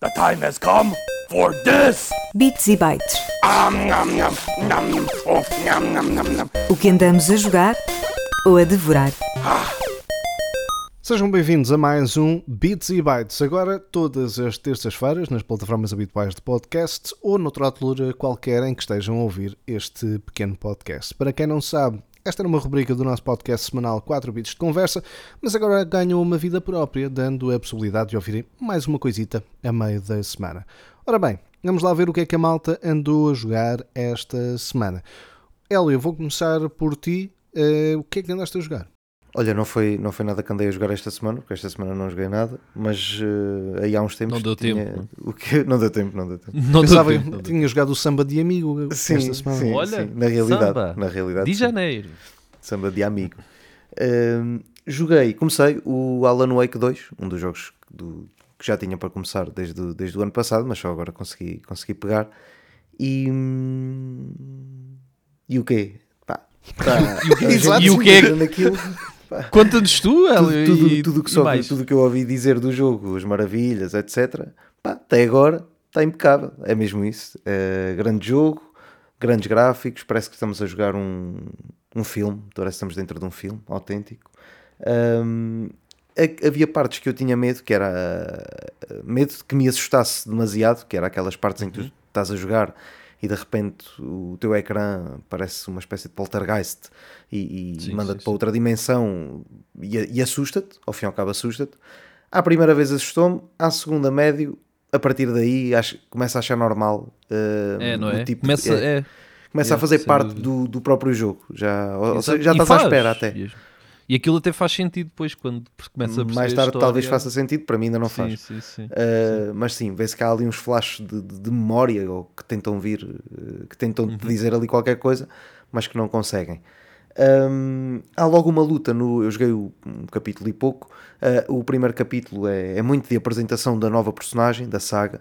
The time has come for this! Bits e bytes. Oh. O que andamos a jogar ou a devorar. Sejam bem-vindos a mais um Bits e Bytes. Agora, todas as terças-feiras, nas plataformas habituais de podcast ou noutra altura qualquer em que estejam a ouvir este pequeno podcast. Para quem não sabe, esta era uma rubrica do nosso podcast semanal 4 Bits de Conversa, mas agora ganham uma vida própria, dando a possibilidade de ouvirem mais uma coisita a meio da semana. Ora bem, vamos lá ver o que é que a malta andou a jogar esta semana. Hélio, eu vou começar por ti. Eh, o que é que andaste a jogar? Olha, não foi, não foi nada que andei a jogar esta semana, porque esta semana não joguei nada, mas eh, aí há uns tempos. Não deu tinha- tempo, O que... Não deu tempo, não deu tempo. Não Pensava deu que tempo. tinha jogado o samba de amigo Sim, esta semana. sim, Olha, sim, na realidade. samba. Na realidade De sim. janeiro. Samba de amigo. Ahm, joguei, comecei o Alan Wake 2, um dos jogos do- que já tinha para começar desde, o- desde o ano passado, mas só agora consegui, consegui pegar. E. hum, E o quê? Pá, tá, E o quê? Exato, E o quê? naquilo, Conta-nos tu, tudo, Hélio, tudo, e, tudo que soube, mais. tudo que eu ouvi dizer do jogo, as maravilhas, etc. Pá, até agora está impecável. É mesmo isso. É grande jogo, grandes gráficos. Parece que estamos a jogar um, um filme. Parece que estamos dentro de um filme autêntico. Ha- havia partes que eu tinha medo, que era medo de que me assustasse demasiado, que era aquelas partes em que Uhum. tu estás a jogar e de repente o teu ecrã parece uma espécie de poltergeist e, e manda-te para outra dimensão e, e assusta-te, ao fim e ao cabo assusta-te. À primeira vez assustou-me, à segunda médio, a partir daí acho, começa a achar normal. uh, É, não é? tipo- Começa, é, é. começa a é, fazer sem parte do, do próprio jogo. Já, ou, já estás à espera até. E aquilo até faz sentido depois quando começa a perceber Mais tarde talvez faça sentido, para mim ainda não sim, faz. Sim, sim, Uh, mas sim, vê-se que há ali uns flashes de, de- de memória ou que tentam vir, uh, que tentam Uhum. dizer ali qualquer coisa, mas que não conseguem. Um, há logo uma luta no. Eu joguei o- um capítulo e pouco. uh, o primeiro capítulo é, é muito de apresentação da nova personagem, da saga.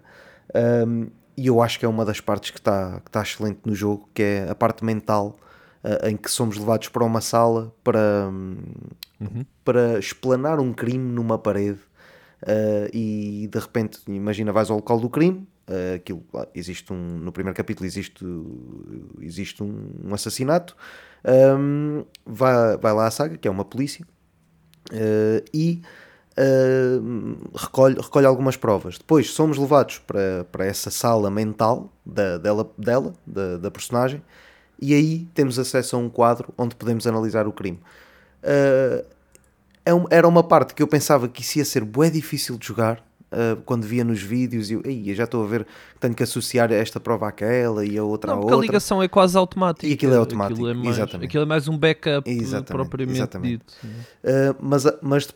um, e eu acho que é uma das partes que está que tá excelente no jogo, que é a parte mental, uh, em que somos levados para uma sala para, hum, para explanar um crime numa parede. Uh, e de repente, imagina, vais ao local do crime. uh, aquilo, existe um, no primeiro capítulo existe, existe um, um assassinato. Um, vai, vai lá a saga, que é uma polícia, uh, e recolhe, recolhe algumas provas. Depois somos levados para, para essa sala mental da, dela, dela da, da personagem, e aí temos acesso a um quadro onde podemos analisar o crime. Uh, é um- era uma parte que eu pensava que isso ia ser bué difícil de jogar uh, quando via nos vídeos e eu, "Ei, eu já estou a ver que tenho que associar esta prova àquela e a outra Não, à porque a outra. ligação é quase automática. E aquilo é automático, Aquilo é mais, exatamente. aquilo é mais um backup Exatamente, propriamente exatamente. dito. Uh, mas, mas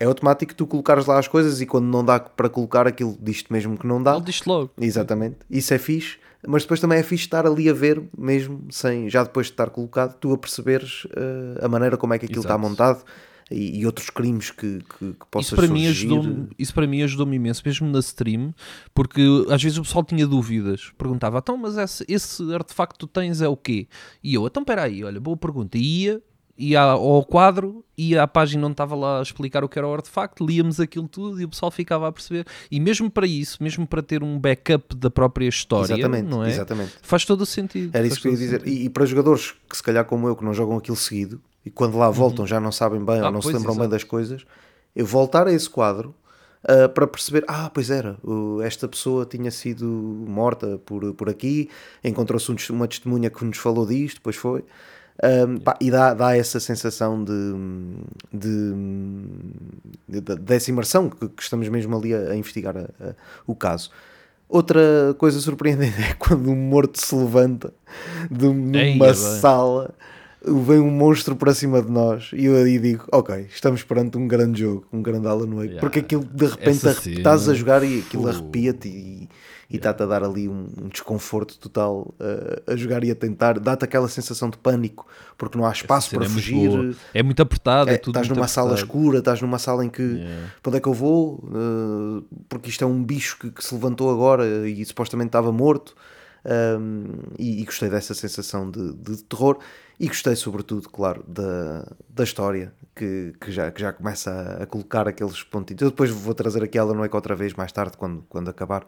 é automático tu colocares lá as coisas e quando não dá para colocar aquilo diz-te mesmo que não dá. Ele diz logo. Exatamente, isso é fixe, mas depois também é fixe estar ali a ver, mesmo sem já depois de estar colocado, tu a perceberes uh, a maneira como é que aquilo está Exato. montado e, e outros crimes que, que, que possas Isso para, mim surgir. ajudou isso para mim ajudou-me imenso, mesmo na stream, porque às vezes o pessoal tinha dúvidas. Perguntava, então, mas esse, esse artefacto que tu tens é o quê? E eu, então, espera aí, olha, boa pergunta. E ia, ia ao quadro, ia à página onde estava lá a explicar o que era o artefacto, líamos aquilo tudo e o pessoal ficava a perceber. E mesmo para isso, mesmo para ter um backup da própria história, Exatamente, não é? exatamente. Faz todo o sentido. Era isso que eu ia dizer. E, e para jogadores que se calhar como eu, que não jogam aquilo seguido, e quando lá voltam já não sabem bem Ah, ou não se lembram bem exato. das coisas, eu voltar a esse quadro ah, para perceber, ah, pois era, o- esta pessoa tinha sido morta por, por aqui, encontrou-se um uma testemunha que nos falou disto, depois foi. Ahm, pá, e dá, dá essa sensação de, de, de- dessa imersão que, que estamos mesmo ali a, a investigar a- a- o caso. Outra coisa surpreendente é quando um morto se levanta de um- Eia, numa bem. Sala, vem um monstro para cima de nós e eu aí digo, ok, estamos perante um grande jogo, um grande Alan Wake, Yeah. porque aquilo de repente arrep- estás a jogar e aquilo Uh. arrepia-te e e está-te a dar ali um, um desconforto total uh, a jogar e a tentar, dá-te aquela sensação de pânico porque não há espaço para é muito fugir. boa. É muito apertado, é, É, estás muito numa sala apertado. escura, estás numa sala em que Yeah. para onde é que eu vou? Uh, porque isto é um bicho que, que se levantou agora e supostamente estava morto. Um, e, e gostei dessa sensação de, de terror e gostei sobretudo, claro, da, da história que, que, já, que já começa a, a colocar aqueles pontinhos. Eu depois vou trazer aqui ela não é que outra vez mais tarde, quando, quando acabar.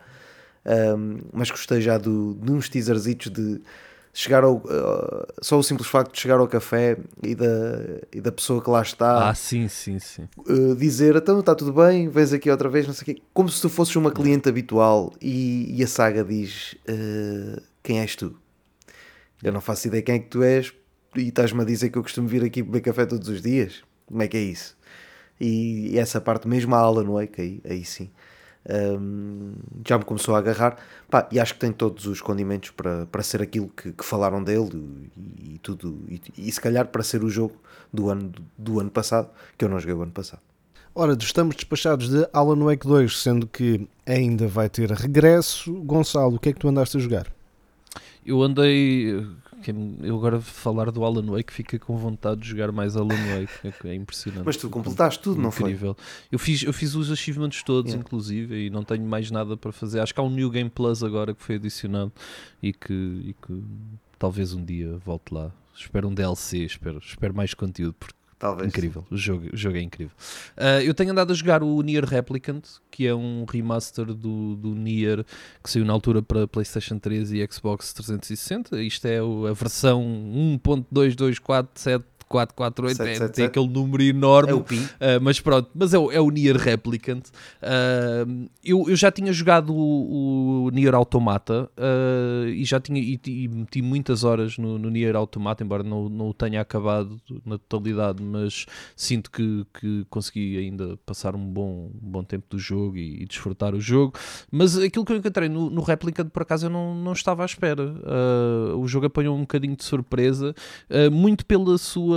Um, mas gostei já do, de uns teaserzitos de chegar ao. Uh, só o simples facto de chegar ao café e da, e da pessoa que lá está Ah, sim, sim, sim. uh, dizer então está tudo bem, vens aqui outra vez, não sei o quê, como se tu fosses uma cliente habitual e, e a saga diz uh, quem és tu? Eu não faço ideia quem é que tu és e estás-me a dizer que eu costumo vir aqui beber café todos os dias. Como é que é isso? E, e essa parte, mesmo a Alan Wake, aí, aí sim, um, já me começou a agarrar. Pá, e acho que tem todos os condimentos para, para ser aquilo que, que falaram dele e, e tudo. E, e se calhar para ser o jogo do ano, do ano passado, que eu não joguei o ano passado. Ora, estamos despachados de Alan Wake 2, sendo que ainda vai ter regresso. Gonçalo, o que é que tu andaste a jogar? Eu andei. Eu agora falar do Alan Wake fica com vontade de jogar mais Alan Wake. É impressionante. Mas tu completaste tudo, não foi? Incrível. Eu fiz, eu fiz os achievements todos, Yeah. inclusive, e não tenho mais nada para fazer. Acho que há um New Game Plus agora que foi adicionado e que, e que talvez um dia volte lá. Espero um DLC, espero, espero mais conteúdo, porque Talvez. Incrível, o jogo, o jogo é incrível. Ah, eu tenho andado a jogar o Nier Replicant, que é um remaster do, do Nier que saiu na altura para PlayStation 3 e Xbox 360. Isto é a versão 1.2247448, é, tem 777. aquele número enorme. É o Pi. Uh, mas pronto, mas é o, é o Nier Replicant. Uh, eu, eu já tinha jogado o, o Nier Automata uh, e já tinha e, e meti muitas horas no, no Nier Automata, embora não, não o tenha acabado na totalidade, mas sinto que, que consegui ainda passar um bom, um bom tempo do jogo e, e desfrutar o jogo. Mas aquilo que eu encontrei no, no Replicant, por acaso, eu não, não estava à espera. O jogo apanhou um bocadinho de surpresa, muito pela sua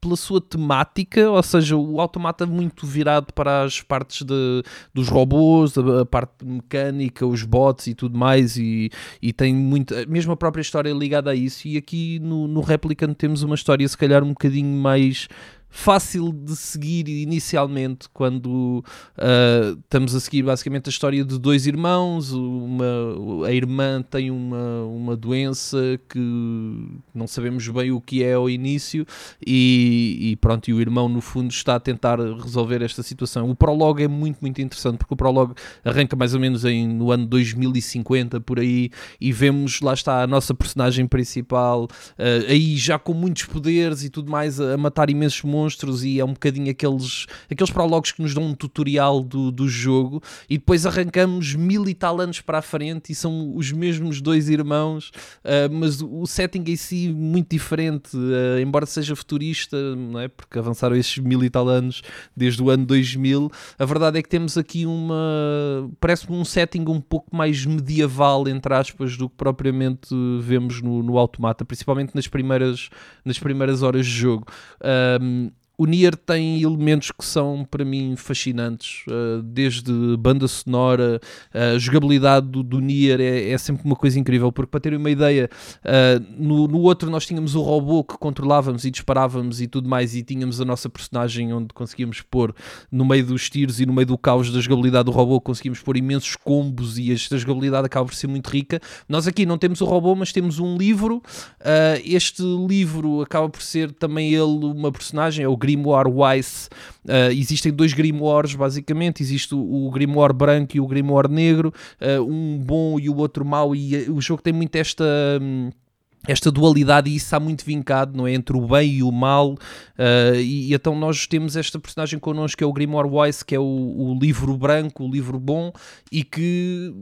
pela sua temática, ou seja, o automata muito virado para as partes de, dos robôs, a, a parte mecânica, os bots e tudo mais, e, e tem muito, mesmo a própria história ligada a isso. E aqui no, no Replicant temos uma história, se calhar, um bocadinho mais fácil de seguir inicialmente quando uh, estamos a seguir basicamente a história de dois irmãos uma, a irmã tem uma, uma doença que não sabemos bem o que é ao início e, e pronto, e o irmão no fundo está a tentar resolver esta situação. O prólogo é muito, muito interessante porque o prólogo arranca mais ou menos em, no ano 2050 por aí e vemos, lá está a nossa personagem principal uh, aí já com muitos poderes e tudo mais a, a matar imensos monstros e é um bocadinho aqueles, aqueles prólogos que nos dão um tutorial do, do jogo e depois arrancamos mil e tal anos para a frente e são os mesmos dois irmãos, uh, mas o setting em si muito diferente, uh, embora seja futurista, não é? porque avançaram esses mil e tal anos desde o ano 2000, a verdade é que temos aqui uma, parece-me um setting um pouco mais medieval, entre aspas, do que propriamente vemos no, no Automata, principalmente nas primeiras, nas primeiras horas de jogo. Um, o Nier tem elementos que são para mim fascinantes, uh, desde banda sonora, a jogabilidade do, do Nier é, é, sempre uma coisa incrível, porque para terem uma ideia, uh, no, no, outro nós tínhamos o robô que controlávamos e disparávamos e tudo mais, e tínhamos a nossa personagem onde conseguíamos pôr no meio dos tiros e no meio do caos da jogabilidade do robô, conseguimos pôr imensos combos e esta jogabilidade acaba por ser muito rica. Nós aqui não temos o robô, mas temos um livro. Uh, este livro acaba por ser também ele uma personagem, é o Grimoire Weiss. Uh, existem dois Grimoires, basicamente. Existe o, Grimoire branco e o Grimoire negro, uh, um bom e o outro mau. E uh, o jogo tem muito esta. Hum, esta dualidade e isso está muito vincado não é? entre o bem e o mal uh, e, e, então nós temos esta personagem connosco que é o Grimoire Weiss que é o, o, livro branco, o livro bom e que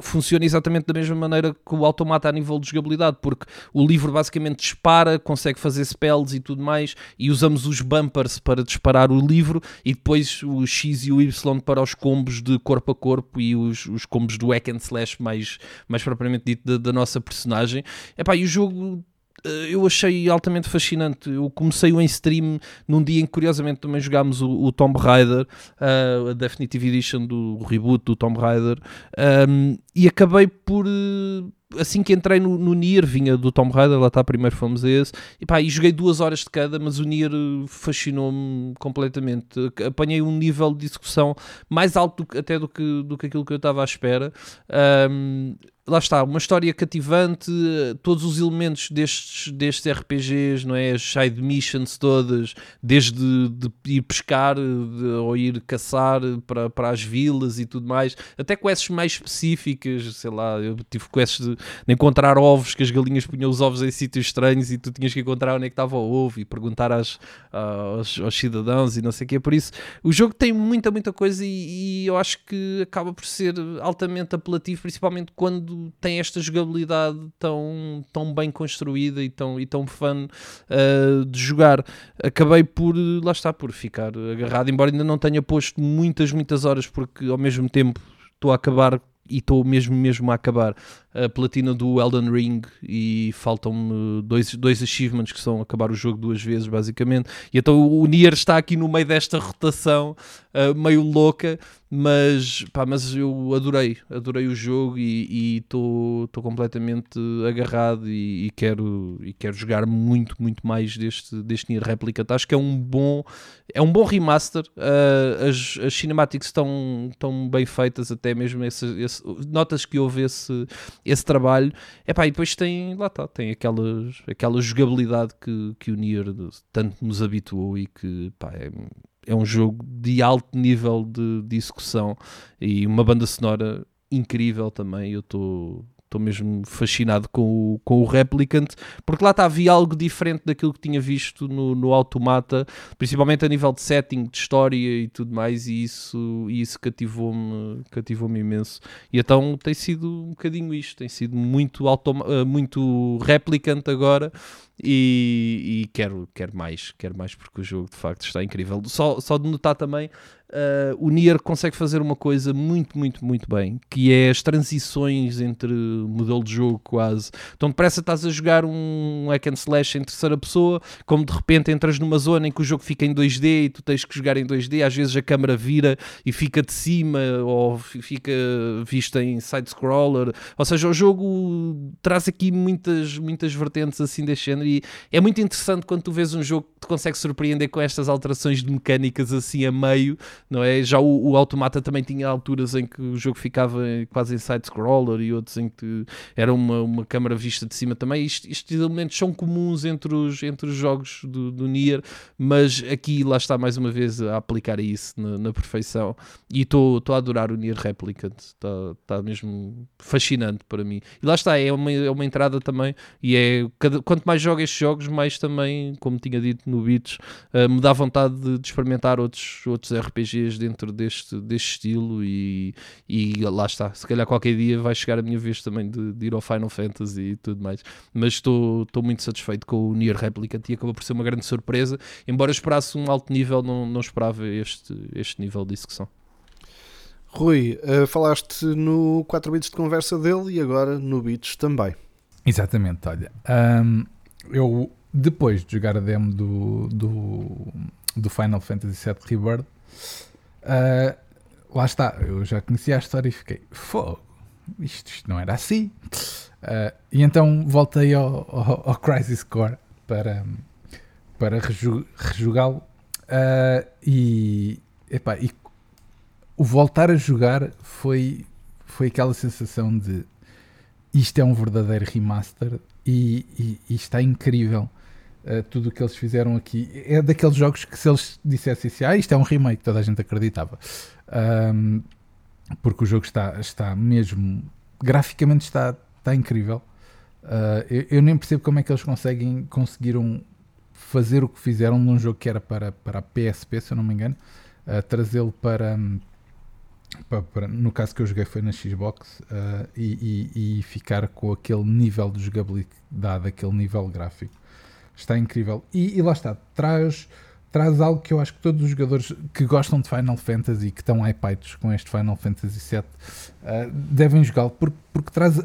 funciona exatamente da mesma maneira que o automata a nível de jogabilidade porque o livro basicamente dispara, consegue fazer spells e tudo mais e usamos os bumpers para disparar o livro e depois o X e o Y para os combos de corpo a corpo e os, os combos do hack and slash mais, mais propriamente dito da, da nossa personagem Epá, e o jogo eu achei altamente fascinante. Eu comecei o em stream num dia em que, curiosamente, também jogámos o, o Tomb Raider, uh, a Definitive Edition do reboot do Tomb Raider, um, e acabei por. Uh, assim que entrei no, no Nier, vinha do Tomb Raider, lá está, primeiro fomos a esse, e pá, e joguei duas horas de cada, mas o Nier fascinou-me completamente. Apanhei um nível de discussão mais alto até do que, do que aquilo que eu estava à espera. Um, lá está, uma história cativante, todos os elementos destes, destes RPGs, não é? As side missions todas, desde de ir pescar de, ou ir caçar para, para as vilas e tudo mais, até quests mais específicas, sei lá, eu tive quests de, de encontrar ovos, que as galinhas punham os ovos em sítios estranhos e tu tinhas que encontrar onde é que estava o ovo e perguntar às, aos, aos cidadãos e não sei o quê. Por isso, o jogo tem muita, muita coisa e, e eu acho que acaba por ser altamente apelativo, principalmente quando tem esta jogabilidade tão, tão bem construída e tão, e tão fun uh, de jogar. Acabei por, lá está, por ficar agarrado, embora ainda não tenha posto muitas, muitas horas, porque ao mesmo tempo estou a acabar e estou mesmo mesmo a acabar a platina do Elden Ring e faltam-me dois, dois achievements que são acabar o jogo duas vezes basicamente e então o Nier está aqui no meio desta rotação uh, meio louca mas, pá, mas eu adorei adorei o jogo e estou completamente agarrado e, e, quero, e quero jogar muito muito mais deste, deste Nier Replicant acho que é um bom é um bom remaster uh, as, as cinematics estão, estão bem feitas até mesmo esse, esse, notas que houve esse esse trabalho. Epá, e depois tem, lá está, tem aquelas, aquela jogabilidade que, que o Nier tanto nos habituou e que pá, é, é um jogo de alto nível de, de execução e uma banda sonora incrível também. Eu estou estou mesmo fascinado com o, com o Replicant, porque lá está, havia algo diferente daquilo que tinha visto no, no Automata, principalmente a nível de setting, de história e tudo mais, e isso, isso cativou-me cativou imenso. E então tem sido um bocadinho isto, tem sido muito, eh, muito Replicant agora, e, e, quero, quero mais, quero mais porque o jogo de facto está incrível. Só, só de notar também, uh, o Nier consegue fazer uma coisa muito, muito, muito bem, que é as transições entre modelo de jogo quase. Então depressa estás a jogar um hack and slash em terceira pessoa, como de repente entras numa zona em que o jogo fica em 2D e tu tens que jogar em 2D, às vezes a câmera vira e fica de cima ou fica vista em side-scroller, ou seja, o jogo traz aqui muitas, muitas vertentes assim deste género e é muito interessante quando tu vês um jogo que te consegue surpreender com estas alterações de mecânicas assim a meio, não é? Já o, o Automata também tinha alturas em que o jogo ficava quase em side-scroller e outros em que era uma, uma câmara vista de cima também. Isto, estes elementos são comuns entre os, entre os jogos do, do Nier, mas aqui lá está mais uma vez a aplicar isso na, na perfeição e estou a adorar o Nier Replicant, está tá mesmo fascinante para mim. E lá está, é uma, é uma entrada também e é cada, quanto mais jogo estes jogos, mais também, como tinha dito no Beats, uh, me dá vontade de, de, experimentar outros, outros RPGs dentro deste, deste estilo e, e lá está. Se calhar qualquer dia vai chegar a minha vez também de, de ir ao Final Fantasy e tudo mais. Mas estou muito satisfeito com o Nier Replicant e acabou por ser uma grande surpresa. Embora esperasse um alto nível, não, não esperava este, este nível de execução. Rui, uh, falaste no 4 bits de conversa dele e agora no bits também. Exatamente, olha. Um, eu, depois de jogar a demo do, do, do Final Fantasy VII Rebirth, uh, lá está, eu já conhecia a história e fiquei, fogo, isto, isto não era assim. Uh, e então voltei ao, ao, ao, Crisis Core para, para rejugá-lo. Uh, e, epá, e o voltar a jogar foi, foi aquela sensação de isto é um verdadeiro remaster e, e, e está incrível. Uh, tudo o que eles fizeram aqui é daqueles jogos que se eles dissessem assim, ah, isto é um remake, toda a gente acreditava. Um, porque o jogo está, está mesmo graficamente está, está incrível. Uh, eu, eu, nem percebo como é que eles conseguem conseguiram fazer o que fizeram num jogo que era para, para a PSP, se eu não me engano, uh, trazê-lo para, para, para, no caso que eu joguei foi na Xbox uh, e, e, e, ficar com aquele nível de jogabilidade, aquele nível gráfico. Está incrível. E, e, lá está, traz, traz algo que eu acho que todos os jogadores que gostam de Final Fantasy e que estão hypados com este Final Fantasy VII uh, devem jogá-lo porque, porque traz a,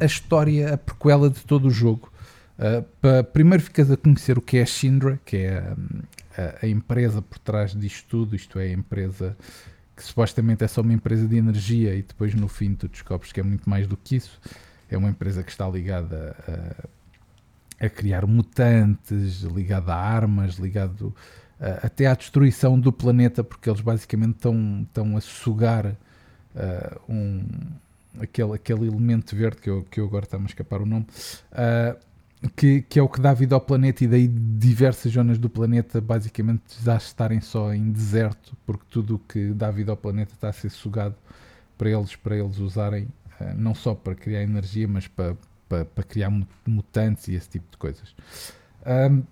a, história, a prequela de todo o jogo. Uh, para, primeiro ficas a conhecer o que é a Shindra, que é a, a empresa por trás disto tudo, isto é, a empresa que supostamente é só uma empresa de energia e depois no fim tu descobres que é muito mais do que isso. É uma empresa que está ligada a, a criar mutantes, ligada a armas, ligado a, até à destruição do planeta, porque eles basicamente estão, estão a sugar uh, um, aquele, aquele elemento verde que eu, que eu agora está-me a escapar o nome. ah, que, que é o que dá vida ao planeta e daí diversas zonas do planeta basicamente já estarem só em deserto porque tudo o que dá vida ao planeta está a ser sugado para eles para eles usarem não só para criar energia mas para, para, para criar mu- mutantes e esse tipo de coisas Ahm,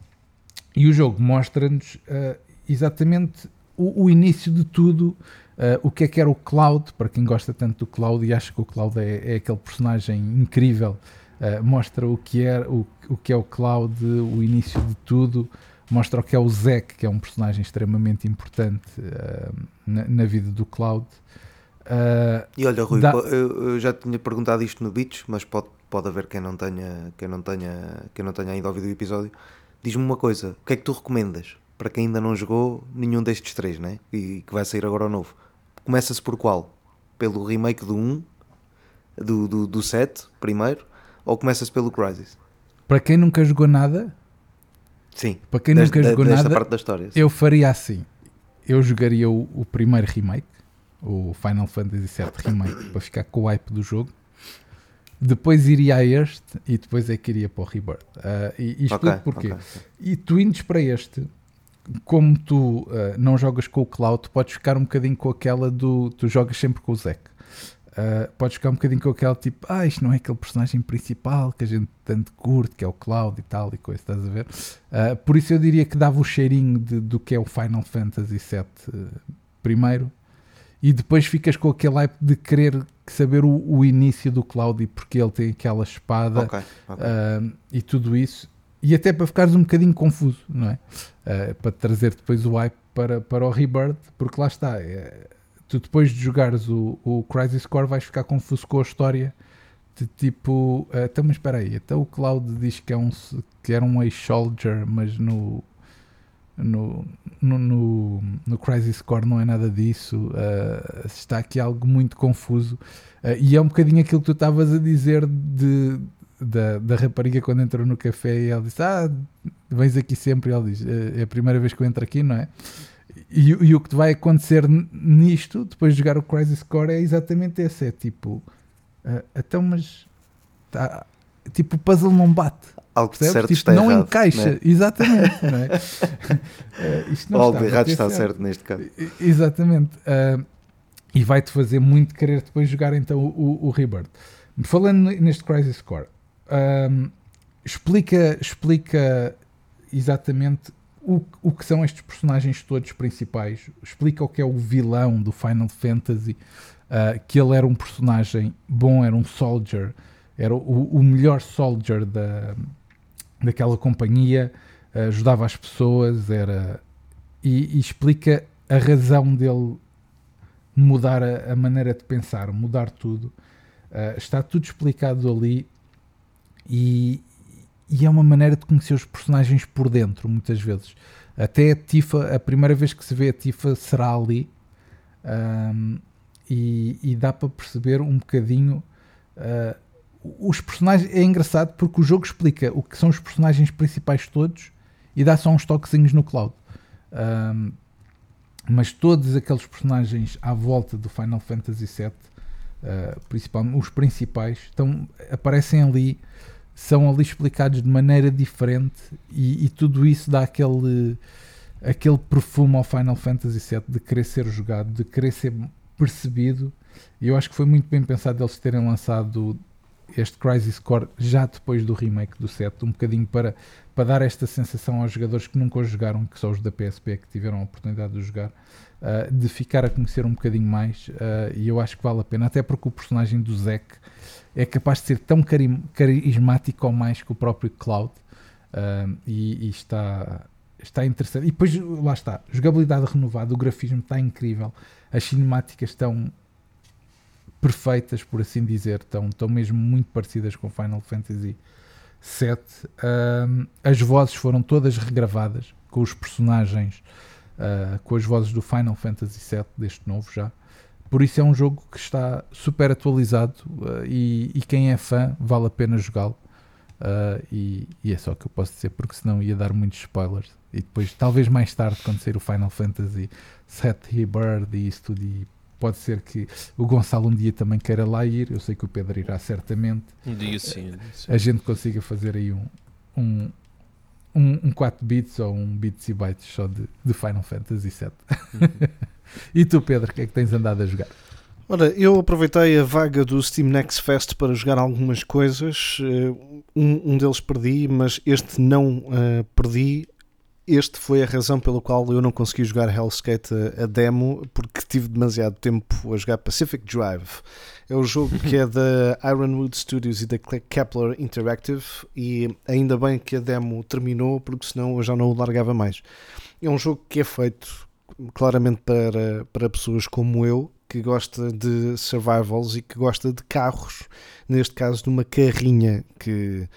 e o jogo mostra-nos ah, exatamente o, o início de tudo ah, o que é que era o Cloud para quem gosta tanto do Cloud e acha que o Cloud é, é aquele personagem incrível Uh, mostra o que, é, o, o que é o Cloud, o início de tudo, mostra o que é o Zack, que é um personagem extremamente importante uh, na, na vida do Cloud. Uh, E olha, Rui, Dá- eu, eu já tinha perguntado isto no Beats, mas pode, pode haver quem não, tenha, quem, não tenha, quem não tenha ainda ouvido o episódio. Diz-me uma coisa: o que é que tu recomendas para quem ainda não jogou nenhum destes três, né? E que vai sair agora ao novo? Começa-se por qual? Pelo remake do 1, do, do, do 7, primeiro, ou começa-se pelo Crisis? para quem nunca jogou nada, Sim, para quem desta, nunca jogou desta nada, parte da história. sim. eu faria assim: eu jogaria o, o primeiro remake, o Final Fantasy VII Remake, para ficar com o hype do jogo. Depois iria a este e depois é que iria para o Rebirth. Uh, e, e explico Ok, porquê. ok. E tu indes para este, como tu uh, não jogas com o Cloud, podes ficar um bocadinho com aquela do. Tu jogas sempre com o Zack. Uh, podes ficar um bocadinho com aquela tipo, ah, isto não é aquele personagem principal que a gente tanto curte, que é o Cloud e tal e coisa, estás a ver? Uh, por isso eu diria que dava o cheirinho de- do que é o Final Fantasy VII primeiro e depois ficas com aquele hype de querer saber o, o início do Cloud e porque ele tem aquela espada Ok, ok. ah, e tudo isso, e até para ficares um bocadinho confuso, não é? Ah, para trazer depois o hype para, para o Rebirth, porque lá está, é, tu depois de jogares o, o Crisis Core vais ficar confuso com a história de tipo, ah, então mas espera aí, então o Cloud diz que, é um, que era um ex-soldier, mas no, no, no, no, no Crisis Core não é nada disso, ah, está aqui algo muito confuso. Ah, e é um bocadinho aquilo que tu estavas a dizer de, da, da rapariga quando entrou no café e ela disse: Ah, vens aqui sempre. E ele diz: É é a primeira vez que eu entro aqui, não é? E, e o que vai acontecer nisto, depois de jogar o Crisis Core, é exatamente esse: é tipo, ah, então, mas tá, tipo, o puzzle não bate. Algo Percebes? certo Tipo, está não errado. encaixa, né? exatamente. Não é? Eh, isto não algo errado está certo neste caso. Exatamente. Ah, e vai-te fazer muito querer depois jogar então o, o Rebirth. Falando neste Crisis Core, ahm, explica, explica exatamente o, o que são estes personagens todos principais. Explica o que é o vilão do Final Fantasy. ah, que ele era um personagem bom, era um soldier, era o, o melhor soldier da, daquela companhia, ah, ajudava as pessoas, era e, e explica a razão dele mudar a, a maneira de pensar, mudar tudo. Ah, está tudo explicado ali e, e é uma maneira de conhecer os personagens por dentro, muitas vezes. Até a Tifa, a primeira vez que se vê a Tifa será ali Ahm, e, e dá para perceber um bocadinho ah, os personagens. É engraçado porque o jogo explica o que são os personagens principais todos e dá só uns toquezinhos no cloud. Ahm, mas todos aqueles personagens à volta do Final Fantasy VII, uh, principalmente os principais, estão, aparecem ali, são ali explicados de maneira diferente e, e tudo isso dá aquele, aquele perfume ao Final Fantasy VII de querer ser jogado, de querer ser percebido. E eu acho que foi muito bem pensado eles terem lançado este Crisis Core já depois do remake do 7, um bocadinho para, para dar esta sensação aos jogadores que nunca o jogaram, que são os da PSP que tiveram a oportunidade de jogar, uh, de ficar a conhecer um bocadinho mais. uh, e eu acho que vale a pena, até porque o personagem do Zack é capaz de ser tão cari- carismático ou mais que o próprio Cloud. uh, e, e está, está interessante. E depois, lá está, jogabilidade renovada, o grafismo está incrível, as cinemáticas estão perfeitas, por assim dizer, estão, estão mesmo muito parecidas com Final Fantasy VII. As vozes foram todas regravadas com os personagens, uh, com as vozes do Final Fantasy VII, deste novo já. Por isso é um jogo que está super atualizado uh, e, e quem é fã vale a pena jogá-lo. Uh, e, e é só o que eu posso dizer, porque senão ia dar muitos spoilers. E depois, talvez mais tarde, quando sair o Final Fantasy VII Rebirth e isso tudo, e pode ser que o Gonçalo um dia também queira lá ir. Eu sei que o Pedro irá certamente. Um dia sim. A gente consiga fazer aí um, um, um, um 4 bits ou um bits e bytes só de, de Final Fantasy VII. e tu, Pedro, o que é que tens andado a jogar? Ora, eu aproveitei a vaga do Steam Next Fest para jogar algumas coisas. Eh, Um, um deles perdi, mas este não eh, perdi. Este foi a razão pela qual eu não consegui jogar Hellskate a, a demo, porque tive demasiado tempo a jogar Pacific Drive. É o jogo que é da Ironwood Studios e da Kepler Interactive, e ainda bem que a demo terminou, porque senão eu já não o largava mais. É um jogo que é feito claramente para, para pessoas como eu, que gosta de survivals e que gosta de carros, neste caso de uma carrinha que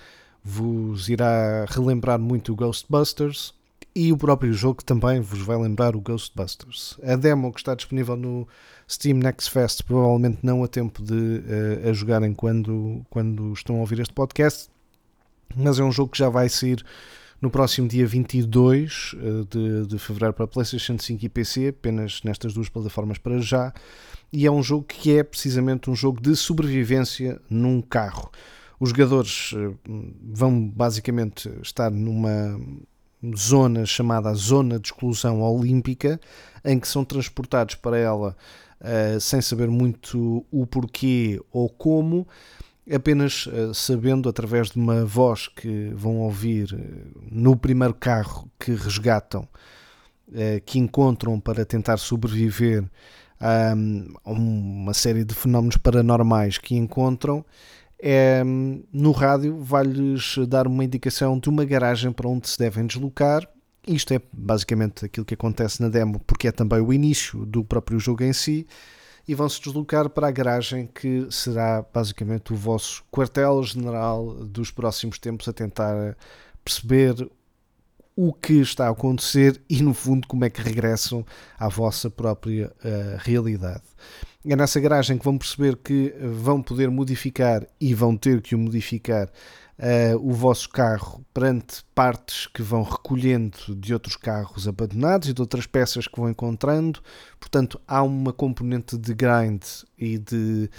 vos irá relembrar muito o Ghostbusters e o próprio jogo também vos vai lembrar o Ghostbusters. A demo que está disponível no Steam Next Fest provavelmente não a tempo de eh, a jogarem quando, quando estão a ouvir este podcast, mas é um jogo que já vai sair no próximo dia 22 eh, de, de fevereiro para PlayStation 5 e PC, apenas nestas duas plataformas para já. E é um jogo que é precisamente um jogo de sobrevivência num carro. Os jogadores eh, vão basicamente estar numa zona chamada Zona de Exclusão Olímpica, em que são transportados para ela eh, sem saber muito o porquê ou como, apenas eh, sabendo através de uma voz que vão ouvir eh, no primeiro carro que resgatam, eh, que encontram para tentar sobreviver a a uma série de fenómenos paranormais que encontram. É, no rádio vai-lhes dar uma indicação de uma garagem para onde se devem deslocar. Isto é basicamente aquilo que acontece na demo, porque é também o início do próprio jogo em si e vão se deslocar para a garagem que será basicamente o vosso quartel-general dos próximos tempos a tentar perceber o que está a acontecer e no fundo como é que regressam à vossa própria eh, realidade. É nessa garagem que vão perceber que vão poder modificar e vão ter que o modificar eh, o vosso carro perante partes que vão recolhendo de outros carros abandonados e de outras peças que vão encontrando. Portanto, há uma componente de grind e de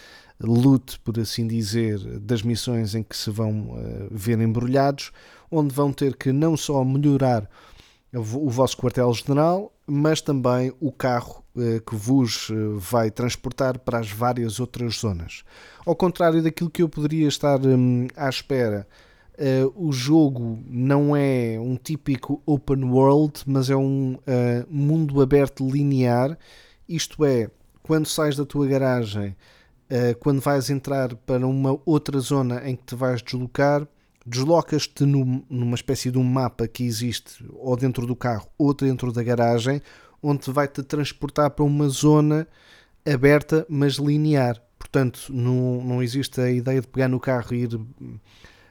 loot, por assim dizer, das missões em que se vão eh, ver embrulhados, onde vão ter que não só melhorar o vo- o vosso quartel-general, mas também o carro que vos eh, vai transportar para as várias outras zonas. Ao contrário daquilo que eu poderia estar hum, à espera, eh, o jogo não é um típico open world, mas é um eh, mundo aberto linear. Isto é, quando sais da tua garagem, eh, quando vais entrar para uma outra zona em que te vais deslocar, deslocas-te num- numa espécie de um mapa que existe ou dentro do carro ou dentro da garagem, onde vai-te transportar para uma zona aberta, mas linear. Portanto, não, não existe a ideia de pegar no carro e ir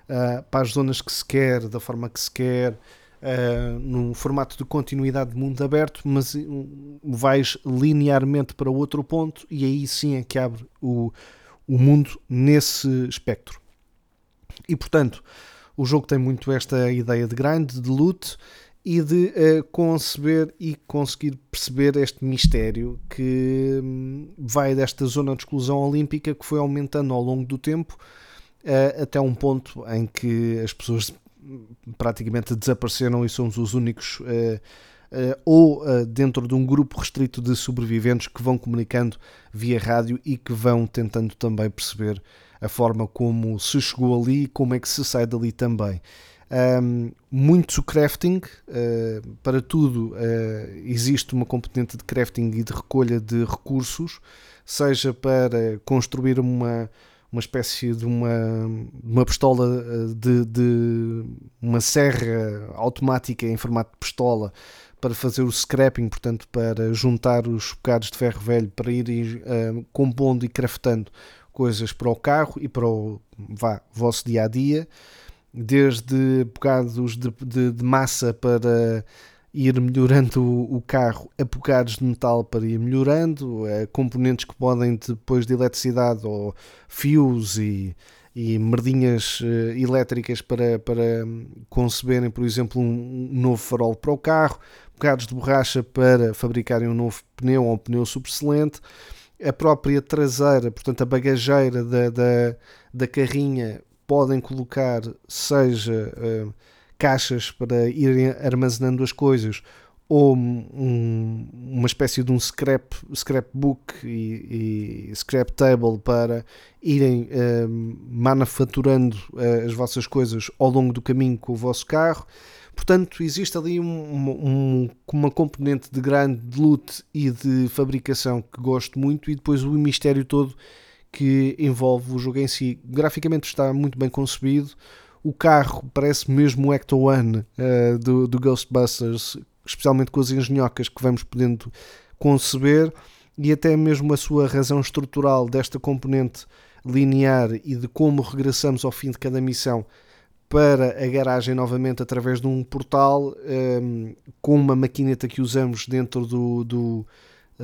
ah, para as zonas que se quer, da forma que se quer, ah, num formato de continuidade de mundo aberto, mas hum, vais linearmente para outro ponto e aí sim é que abre o, o mundo nesse espectro. E portanto, o jogo tem muito esta ideia de grind, de loot e de eh, conceber e conseguir perceber este mistério que hum, vai desta zona de exclusão olímpica que foi aumentando ao longo do tempo eh, até um ponto em que as pessoas hum, praticamente desapareceram e somos os únicos eh, ou dentro de um grupo restrito de sobreviventes que vão comunicando via rádio e que vão tentando também perceber a forma como se chegou ali e como é que se sai dali também. Um, muito crafting, uh, para tudo uh, existe uma componente de crafting e de recolha de recursos, seja para construir uma, uma espécie de uma, uma pistola uh, de, de uma serra automática em formato de pistola para fazer o scrapping, portanto, para juntar os bocados de ferro velho para ir uh, compondo e craftando coisas para o carro e para o vá, vosso dia a dia, desde bocados de, de, de massa para ir melhorando o, o carro a bocados de metal para ir melhorando, uh, componentes que podem depois de eletricidade ou fios e, e merdinhas uh, elétricas para, para conceberem, por exemplo, um, um novo farol para o carro, bocados de borracha para fabricarem um novo pneu ou um pneu super excelente a própria traseira, portanto a bagageira da, da, da carrinha, podem colocar seja eh, caixas para irem armazenando as coisas ou um- uma espécie de um scrap, scrapbook e, e scrap table para irem eh, manufaturando eh, as vossas coisas ao longo do caminho com o vosso carro. Portanto, existe ali um- um- uma componente de grande de loot e de fabricação que gosto muito, e depois o mistério todo que envolve o jogo em si. Graficamente está muito bem concebido. O carro parece mesmo o Ecto One eh, do, do Ghostbusters, especialmente com as engenhocas que vamos podendo conceber, e até mesmo a sua razão estrutural desta componente linear e de como regressamos ao fim de cada missão para a garagem novamente através de um portal ehm, com uma maquineta que usamos dentro do, do,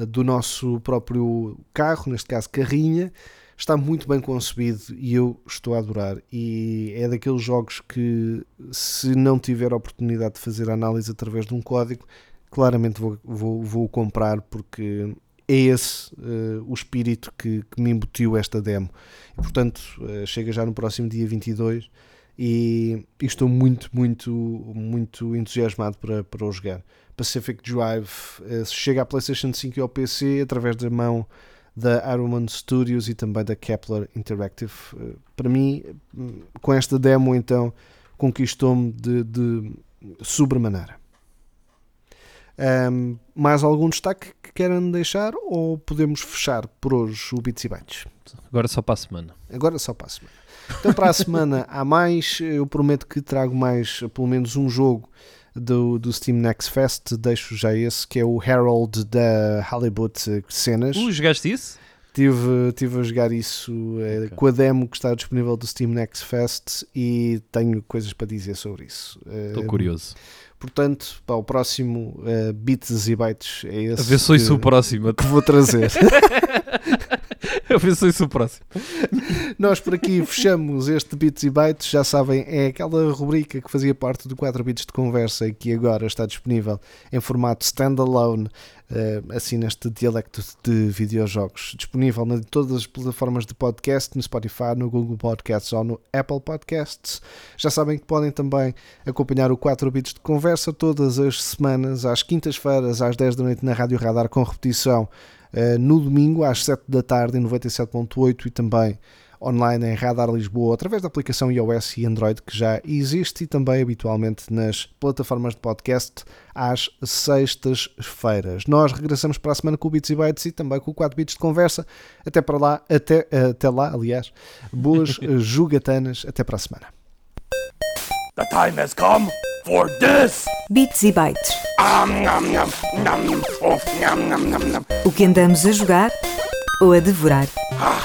do nosso próprio carro, neste caso carrinha, está muito bem concebido e eu estou a adorar. E é daqueles jogos que, se não tiver a oportunidade de fazer análise através de um código, claramente vou, vou, vou comprar porque é esse eh, o espírito que, que me embutiu esta demo. E, portanto, eh, chega já no próximo dia 22 e, e estou muito, muito, muito entusiasmado para, para o jogar. Pacific Drive eh, chega à PlayStation 5 e ao PC através da mão da Arrowman Studios e também da Kepler Interactive. Eh, Para mim, hum, com esta demo, então, conquistou-me de, de sobremaneira. Ahm, mais algum destaque que queiram deixar ou podemos fechar por hoje o Bits e Bytes? Agora só para a semana. Agora só para a semana. Então, para a semana há mais. Eu prometo que trago mais, pelo menos um jogo do, do Steam Next Fest. Deixo já esse, que é o Herald da Hollywood Cenas. Uh, jogaste isso? Tive, tive a jogar isso eh, Ok. com a demo que está disponível do Steam Next Fest e tenho coisas para dizer sobre isso. Estou Eh, curioso. Portanto, o próximo eh, Bits e Bytes é esse A ver se que, o próximo. que vou trazer. A ver se ouço o próximo. Nós por aqui fechamos este Bits e Bytes. Já sabem, é aquela rubrica que fazia parte do 4 Bits de Conversa e que agora está disponível em formato standalone, eh, assim neste dialecto de videojogos. Disponível em todas as plataformas de podcast, no Spotify, no Google Podcasts ou no Apple Podcasts. Já sabem que podem também acompanhar o 4 Bits de Conversa todas as semanas, às quintas-feiras, às 10 da noite, na Rádio Radar, com repetição no domingo, às 7 da tarde, em 97.8 e também online em Radar Lisboa, através da aplicação iOS e Android que já existe e também habitualmente nas plataformas de podcast às sextas-feiras. Nós regressamos para a semana com o Bits e Bytes e também com o 4 Bits de Conversa. Até para lá, até, até lá, aliás. Boas eh, jogatanas. Até para a semana. The time has come for this. Bits e bytes. O que andamos a jogar ou a devorar. Ah,